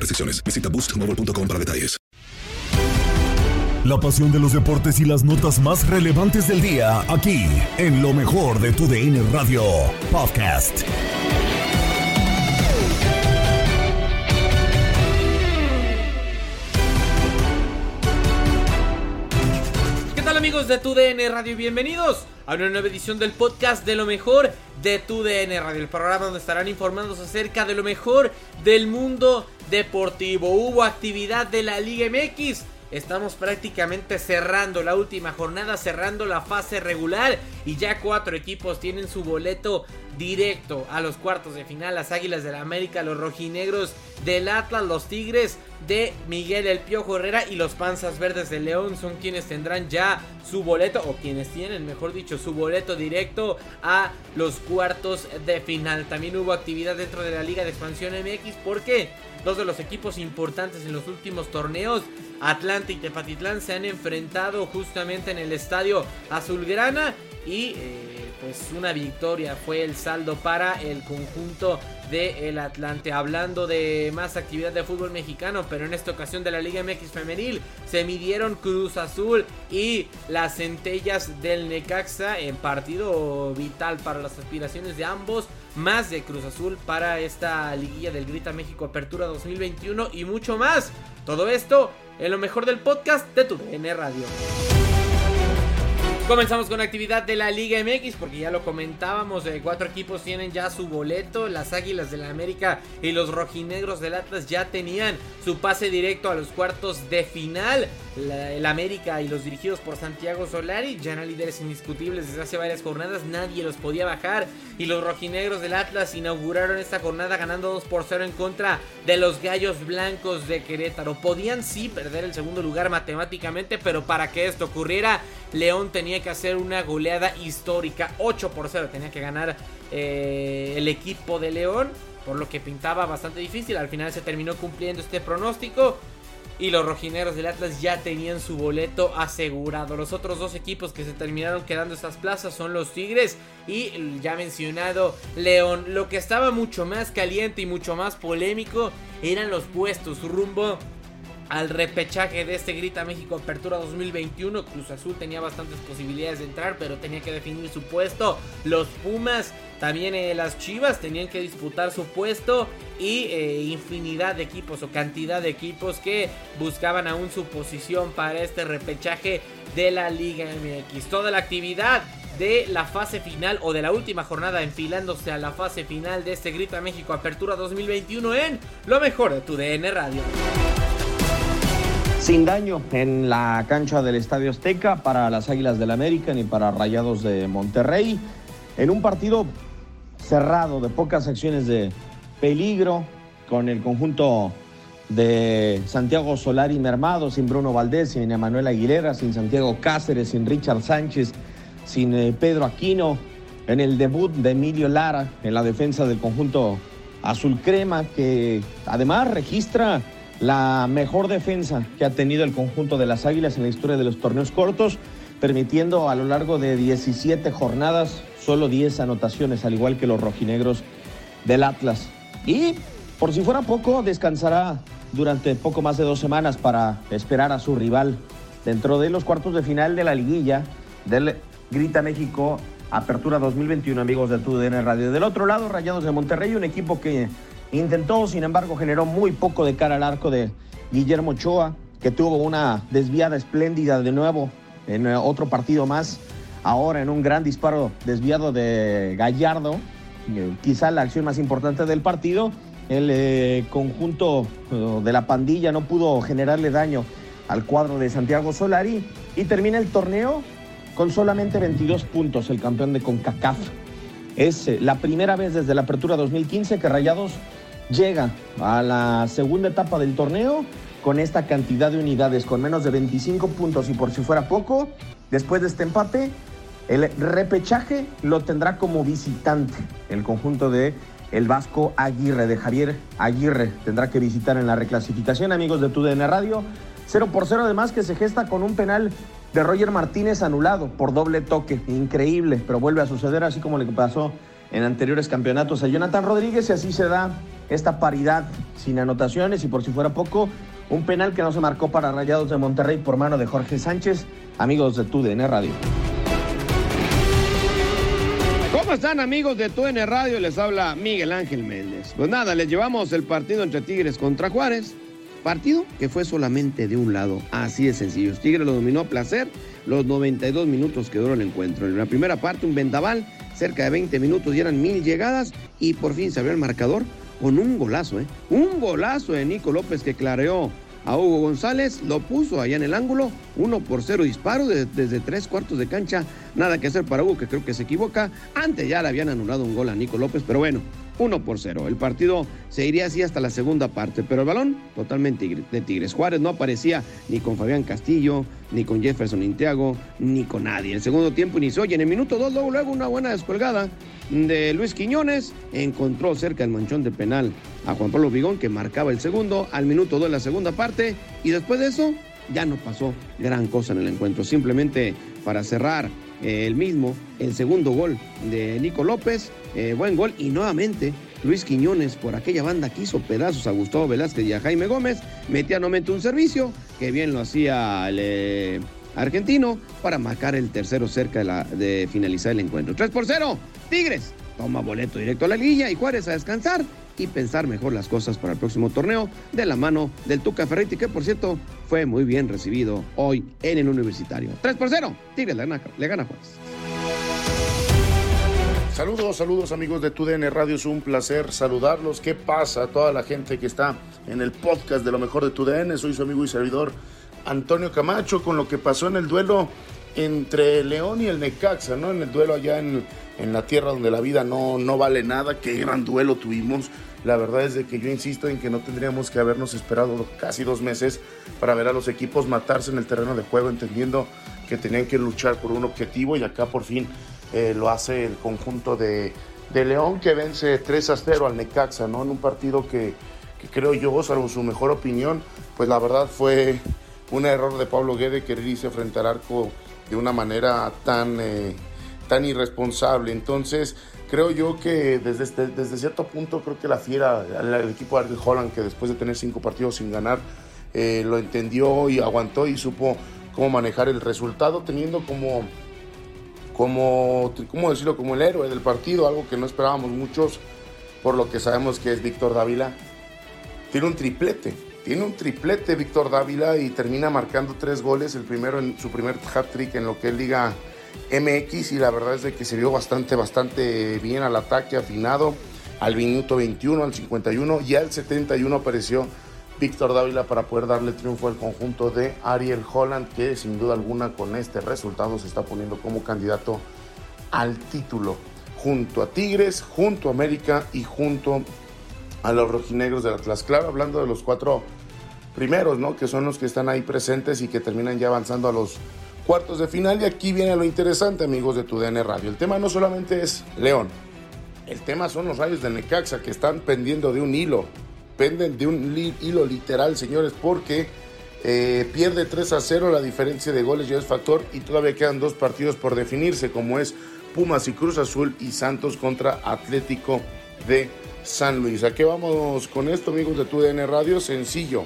restricciones. Visita boostmobile.com para detalles. La pasión de los deportes y las notas más relevantes del día, aquí, en lo mejor de tu DN Radio Podcast. ¿Qué tal amigos de tu DN Radio? Bienvenidos a una nueva edición del podcast de lo mejor de tu DN Radio, el programa donde estarán informándose acerca de lo mejor del mundo deportivo. Hubo actividad de la Liga MX. Estamos prácticamente cerrando la última jornada, cerrando la fase regular y ya cuatro equipos tienen su boleto directo a los cuartos de final. Las Águilas del la América, los rojinegros del Atlas, los Tigres de Miguel El Piojo Herrera y los Panzas Verdes de León son quienes tendrán ya su boleto o quienes tienen, mejor dicho, su boleto directo a los cuartos de final. También hubo actividad dentro de la Liga de Expansión MX porque dos de los equipos importantes en los últimos torneos, Atlanta y Tepatitlán, se han enfrentado justamente en el estadio Azulgrana y eh, pues una victoria fue el saldo para el conjunto del el Atlante. Hablando de más actividad de fútbol mexicano, pero en esta ocasión de la Liga MX femenil se midieron Cruz Azul y las centellas del Necaxa en partido vital para las aspiraciones de ambos. Más de Cruz Azul para esta liguilla del Grita México Apertura 2021 y mucho más. Todo esto en lo mejor del podcast de tu DN Radio. Comenzamos con actividad de la Liga MX porque ya lo comentábamos, eh, cuatro equipos tienen ya su boleto, las Águilas del la América y los Rojinegros del Atlas ya tenían su pase directo a los cuartos de final, el América y los dirigidos por Santiago Solari ya eran líderes indiscutibles desde hace varias jornadas, nadie los podía bajar y los Rojinegros del Atlas inauguraron esta jornada ganando 2 por 0 en contra de los Gallos Blancos de Querétaro, podían sí perder el segundo lugar matemáticamente, pero para que esto ocurriera, León tenía que hacer una goleada histórica. 8 por 0 tenía que ganar eh, el equipo de León. Por lo que pintaba bastante difícil. Al final se terminó cumpliendo este pronóstico. Y los rojineros del Atlas ya tenían su boleto asegurado. Los otros dos equipos que se terminaron quedando estas plazas son los Tigres y ya mencionado León. Lo que estaba mucho más caliente y mucho más polémico eran los puestos rumbo al repechaje de este Grita México Apertura 2021. Cruz Azul tenía bastantes posibilidades de entrar, pero tenía que definir su puesto. Los Pumas, también eh, las Chivas tenían que disputar su puesto. Y eh, infinidad de equipos o cantidad de equipos que buscaban aún su posición para este repechaje de la Liga MX. Toda la actividad de la fase final o de la última jornada enfilándose a la fase final de este Grita México Apertura 2021 en lo mejor de tu DN Radio sin daño en la cancha del Estadio Azteca para las Águilas del América ni para Rayados de Monterrey. En un partido cerrado, de pocas acciones de peligro, con el conjunto de Santiago Solari mermado, sin Bruno Valdés, sin Emanuel Aguilera, sin Santiago Cáceres, sin Richard Sánchez, sin eh, Pedro Aquino, en el debut de Emilio Lara en la defensa del conjunto azul crema, que además registra la mejor defensa que ha tenido el conjunto de las Águilas en la historia de los torneos cortos, permitiendo a lo largo de 17 jornadas solo 10 anotaciones, al igual que los rojinegros del Atlas. Y por si fuera poco, descansará durante poco más de dos semanas para esperar a su rival dentro de los cuartos de final de la liguilla del Grita México Apertura 2021, amigos de TUDN Radio. Del otro lado, Rayados de Monterrey, un equipo que intentó, sin embargo, generó muy poco de cara al arco de Guillermo Ochoa, que tuvo una desviada espléndida de nuevo en eh, otro partido más. Ahora en un gran disparo desviado de Gallardo, eh, quizá la acción más importante del partido. El eh, conjunto de la pandilla no pudo generarle daño al cuadro de Santiago Solari y termina el torneo con solamente 22 puntos el campeón de CONCACAF. Es la primera vez desde la apertura 2015 que Rayados llega a la segunda etapa del torneo con esta cantidad de unidades, con menos de 25 puntos y por si fuera poco, después de este empate, el repechaje lo tendrá como visitante el conjunto de el Vasco Aguirre, de Javier Aguirre, tendrá que visitar en la reclasificación, amigos de TUDN Radio. 0 por 0 además que se gesta con un penal de Roger Martínez anulado por doble toque. Increíble, pero vuelve a suceder así como le pasó en anteriores campeonatos a Jonathan Rodríguez y así se da esta paridad sin anotaciones y por si fuera poco, un penal que no se marcó para Rayados de Monterrey por mano de Jorge Sánchez, amigos de TUDN Radio. ¿Cómo están amigos de TUDN Radio? Les habla Miguel Ángel Méndez. Pues nada, les llevamos el partido entre Tigres contra Juárez. Partido que fue solamente de un lado, así de sencillo. Tigre lo dominó a placer los 92 minutos que duró el encuentro. En la primera parte un vendaval, cerca de 20 minutos y eran mil llegadas y por fin se abrió el marcador con un golazo, ¿eh? Un golazo de Nico López que clareó a Hugo González, lo puso allá en el ángulo, uno por cero disparo desde tres cuartos de cancha, nada que hacer para Hugo que creo que se equivoca, antes ya le habían anulado un gol a Nico López, pero bueno, 1 por 0. El partido se iría así hasta la segunda parte, pero el balón totalmente de Tigres. Juárez no aparecía ni con Fabián Castillo, ni con Jefferson Inteago, ni con nadie. El segundo tiempo inició y en el minuto 2 luego, luego una buena descolgada de Luis Quiñones encontró cerca el manchón de penal a Juan Pablo Vigón que marcaba el segundo al minuto 2 de la segunda parte y después de eso ya no pasó gran cosa en el encuentro. Simplemente para cerrar eh, el mismo, el segundo gol de Nico López, eh, buen gol y nuevamente Luis Quiñones por aquella banda que hizo pedazos a Gustavo Velázquez y a Jaime Gómez, metía nuevamente un servicio, que bien lo hacía el eh, argentino, para marcar el tercero cerca de, finalizar el encuentro. 3 por 0, Tigres toma boleto directo a la liguilla y Juárez a descansar y pensar mejor las cosas para el próximo torneo de la mano del Tuca Ferretti, que por cierto fue muy bien recibido hoy en el Universitario. 3 por 0, Tigres le gana, le gana Juárez. Saludos, saludos amigos de TUDN Radio, es un placer saludarlos. ¿Qué pasa a toda la gente que está en el podcast de lo mejor de TUDN? Soy su amigo y servidor Antonio Camacho con lo que pasó en el duelo entre León y el Necaxa, ¿no? En el duelo allá en, en la tierra donde la vida no, no vale nada, qué gran duelo tuvimos. La verdad es de que yo insisto en que no tendríamos que habernos esperado casi dos meses para ver a los equipos matarse en el terreno de juego, entendiendo que tenían que luchar por un objetivo y acá por fin eh, lo hace el conjunto de, de, León que vence 3 a 0 al Necaxa, ¿no? En un partido que, que, creo yo, salvo su mejor opinión, pues la verdad fue un error de Pablo Guede querer irse frente al arco de una manera tan, eh, tan irresponsable. Entonces, creo yo que desde, este, desde cierto punto, creo que la fiera, el, equipo de Argel Holland, que después de tener cinco partidos sin ganar, eh, lo entendió y aguantó y supo cómo manejar el resultado, teniendo como como, ¿cómo decirlo? Como el héroe del partido, algo que no esperábamos muchos, por lo que sabemos que es Víctor Dávila. Tiene un triplete, tiene un triplete Víctor Dávila y termina marcando tres goles, el primero en su primer hat-trick en lo que él diga MX y la verdad es de que se vio bastante, bastante bien al ataque, afinado, al minuto 21, al 51 y al 71 apareció Víctor Dávila para poder darle triunfo al conjunto de Ariel Holland, que sin duda alguna con este resultado se está poniendo como candidato al título, junto a Tigres, junto a América y junto a los rojinegros del Atlas. Claro, hablando de los cuatro primeros, ¿no? Que son los que están ahí presentes y que terminan ya avanzando a los cuartos de final. Y aquí viene lo interesante, amigos de tu DN Radio. El tema no solamente es León, el tema son los rayos de Necaxa que están pendiendo de un hilo. Penden de un hilo literal, señores, porque eh, pierde 3 a 0. La diferencia de goles ya es factor y todavía quedan dos partidos por definirse, como es Pumas y Cruz Azul y Santos contra Atlético de San Luis. ¿A qué vamos con esto, amigos de tu DN Radio? Sencillo.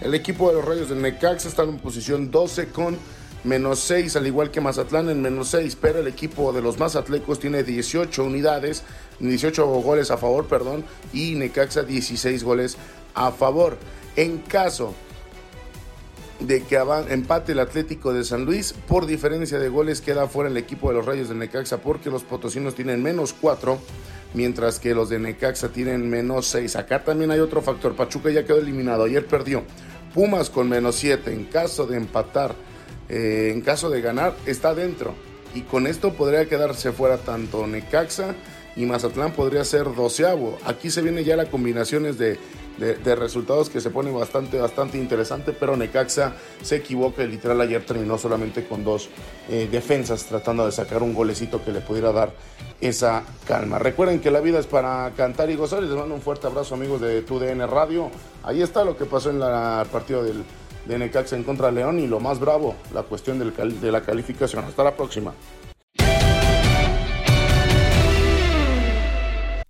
El equipo de los Rayos de Necaxa está en posición 12 con menos 6, al igual que Mazatlán en menos 6, pero el equipo de los Mazatlecos tiene 18 unidades, 18 goles a favor, perdón, y Necaxa 16 goles a favor. En caso de que empate el Atlético de San Luis, por diferencia de goles queda fuera el equipo de los Rayos de Necaxa porque los potosinos tienen menos 4, mientras que los de Necaxa tienen menos 6. Acá también hay otro factor, Pachuca ya quedó eliminado, ayer perdió. Pumas con menos 7, en caso de empatar eh, en caso de ganar, está dentro. Y con esto podría quedarse fuera tanto Necaxa y Mazatlán podría ser doceavo. Aquí se viene ya la combinaciones de, resultados que se pone bastante, bastante interesante, pero Necaxa se equivoca literal ayer terminó solamente con dos eh, defensas tratando de sacar un golecito que le pudiera dar esa calma. Recuerden que la vida es para cantar y gozar y les mando un fuerte abrazo amigos de TUDN Radio. Ahí está lo que pasó en el partido de Necaxa en contra de León y lo más bravo, la cuestión de la calificación. Hasta la próxima.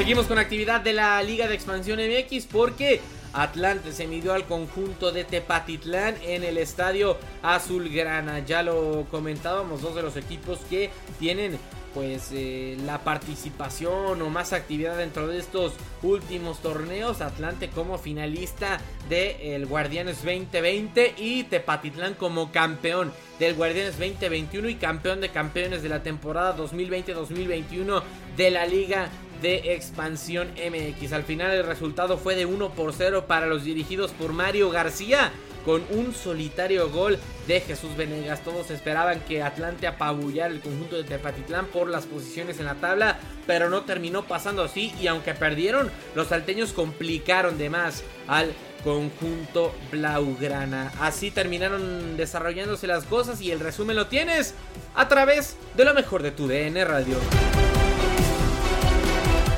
Seguimos con actividad de la Liga de Expansión MX porque Atlante se midió al conjunto de Tepatitlán en el estadio Azulgrana. Ya lo comentábamos, dos de los equipos que tienen pues eh, la participación o más actividad dentro de estos últimos torneos. Atlante como finalista del Guardianes 2020 y Tepatitlán como campeón del Guardianes 2021 y campeón de campeones de la temporada 2020-2021 de la Liga de Expansión MX. Al final el resultado fue de 1 por 0 para los dirigidos por Mario García con un solitario gol de Jesús Venegas. Todos esperaban que Atlante apabullara el conjunto de Tepatitlán por las posiciones en la tabla, pero no terminó pasando así y aunque perdieron, los salteños complicaron de más al conjunto Blaugrana. Así terminaron desarrollándose las cosas y el resumen lo tienes a través de lo mejor de tu DN Radio.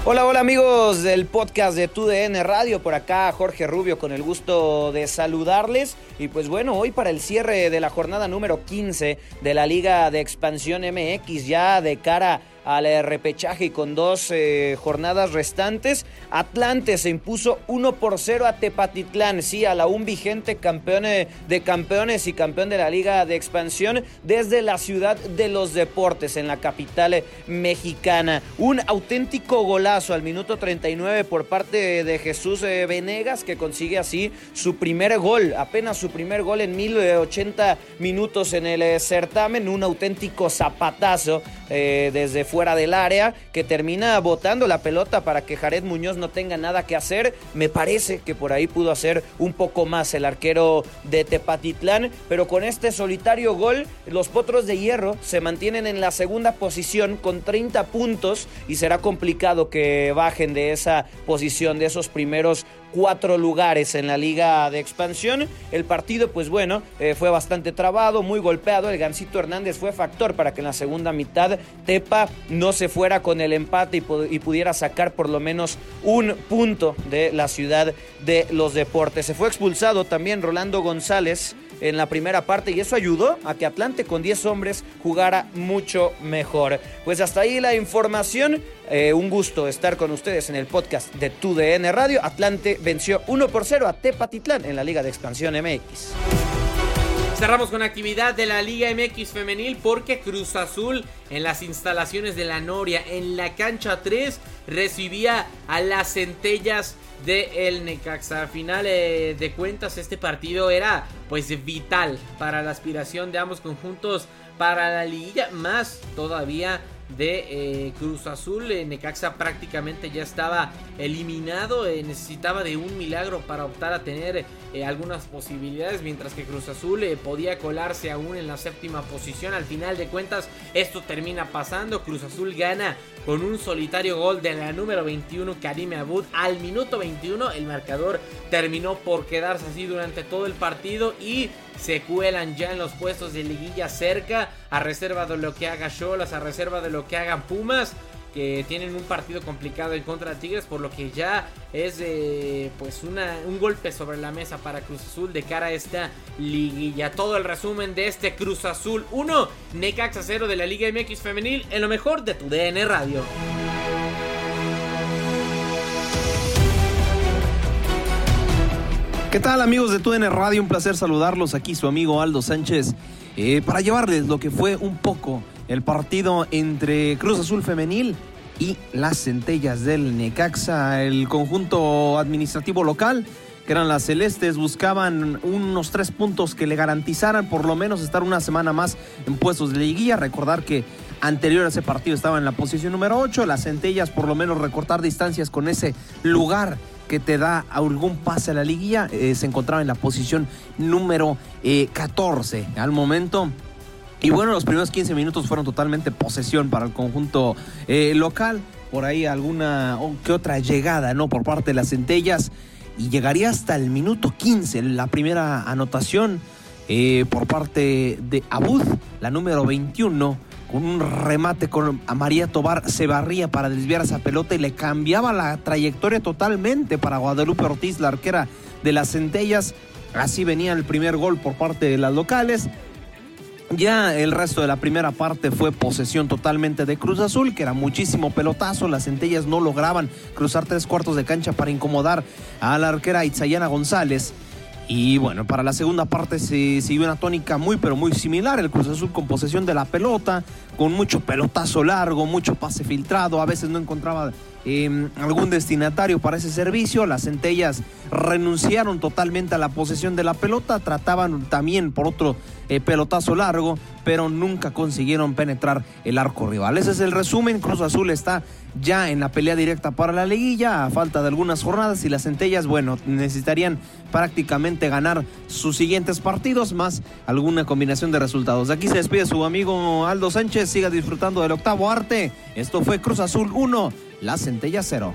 Hola, hola amigos del podcast de TUDN Radio, por acá Jorge Rubio con el gusto de saludarles. Y pues bueno, hoy para el cierre de la jornada número 15 de la Liga de Expansión MX ya de cara al repechaje y con dos eh, jornadas restantes. Atlante se impuso 1 por 0 a Tepatitlán, sí, a la un vigente campeón eh, de campeones y campeón de la Liga de Expansión desde la ciudad de los deportes en la capital eh, mexicana. Un auténtico golazo al minuto 39 por parte de Jesús Venegas que consigue así su primer gol, apenas su primer gol en 1080 minutos en el certamen, un auténtico zapatazo desde fuera del área, que termina botando la pelota para que Jared Muñoz no tenga nada que hacer. Me parece que por ahí pudo hacer un poco más el arquero de Tepatitlán, pero con este solitario gol, los Potros de Hierro se mantienen en la segunda posición con 30 puntos y será complicado que bajen de esa posición, de esos primeros cuatro lugares en la liga de expansión. El partido, pues bueno, eh, fue bastante trabado, muy golpeado. El Gancito Hernández fue factor para que en la segunda mitad Tepa no se fuera con el empate y, pudiera sacar por lo menos un punto de la ciudad de los deportes. Se fue expulsado también Rolando González en la primera parte y eso ayudó a que Atlante con 10 hombres jugara mucho mejor. Pues hasta ahí la información. Eh, un gusto estar con ustedes en el podcast de TUDN Radio. Atlante venció 1 por 0 a Tepatitlán en la Liga de Expansión MX. Cerramos con actividad de la Liga MX femenil porque Cruz Azul en las instalaciones de la Noria en la cancha 3 recibía a las centellas de el Necaxa. Al final eh, de cuentas este partido era pues vital para la aspiración de ambos conjuntos para la liguilla, más todavía de eh, Cruz Azul. Eh, Necaxa prácticamente ya estaba eliminado, eh, necesitaba de un milagro para optar a tener algunas posibilidades, mientras que Cruz Azul podía colarse aún en la séptima posición. Al final de cuentas, esto termina pasando. Cruz Azul gana con un solitario gol de la número 21, Karime Abud. Al minuto 21, el marcador terminó por quedarse así durante todo el partido y se cuelan ya en los puestos de liguilla cerca, a reserva de lo que haga Cholas, a reserva de lo que hagan Pumas que tienen un partido complicado en contra de Tigres, por lo que ya es eh, pues una, un golpe sobre la mesa para Cruz Azul de cara a esta liguilla. Todo el resumen de este Cruz Azul 1, Necaxa 0 de la Liga MX Femenil en lo mejor de tu DN Radio. ¿Qué tal amigos de TUDN Radio? Un placer saludarlos. Aquí su amigo Aldo Sánchez eh, para llevarles lo que fue un poco el partido entre Cruz Azul Femenil y las centellas del Necaxa. El conjunto administrativo local, que eran las celestes, buscaban unos tres puntos que le garantizaran por lo menos estar una semana más en puestos de liguilla. Recordar que anterior a ese partido estaba en la posición número 8. Las centellas por lo menos recortar distancias con ese lugar que te da algún pase a la liguilla, eh, se encontraba en la posición número 14 eh, al momento. Y bueno, los primeros 15 minutos fueron totalmente posesión para el conjunto eh, local. Por ahí alguna que otra llegada, ¿no? Por parte de las centellas. Y llegaría hasta el minuto 15 la primera anotación por parte de Abud, la número 21 un remate con María Tobar se barría para desviar esa pelota y le cambiaba la trayectoria totalmente para Guadalupe Ortiz, la arquera de las centellas. Así venía el primer gol por parte de las locales. Ya el resto de la primera parte fue posesión totalmente de Cruz Azul, que era muchísimo pelotazo. Las centellas no lograban cruzar tres cuartos de cancha para incomodar a la arquera Itzayana González. Y bueno, para la segunda parte se siguió una tónica muy pero muy similar. El Cruz Azul con posesión de la pelota, con mucho pelotazo largo, mucho pase filtrado. A veces no encontraba em, algún destinatario para ese servicio. Las centellas renunciaron totalmente a la posesión de la pelota. Trataban también por otro eh, pelotazo largo, pero nunca consiguieron penetrar el arco rival. Ese es el resumen. Cruz Azul está ya en la pelea directa para la liguilla, a falta de algunas jornadas y las centellas, bueno, necesitarían prácticamente ganar sus siguientes partidos más alguna combinación de resultados. Aquí se despide su amigo Aldo Sánchez, siga disfrutando del octavo arte. Esto fue Cruz Azul 1, la centella 0.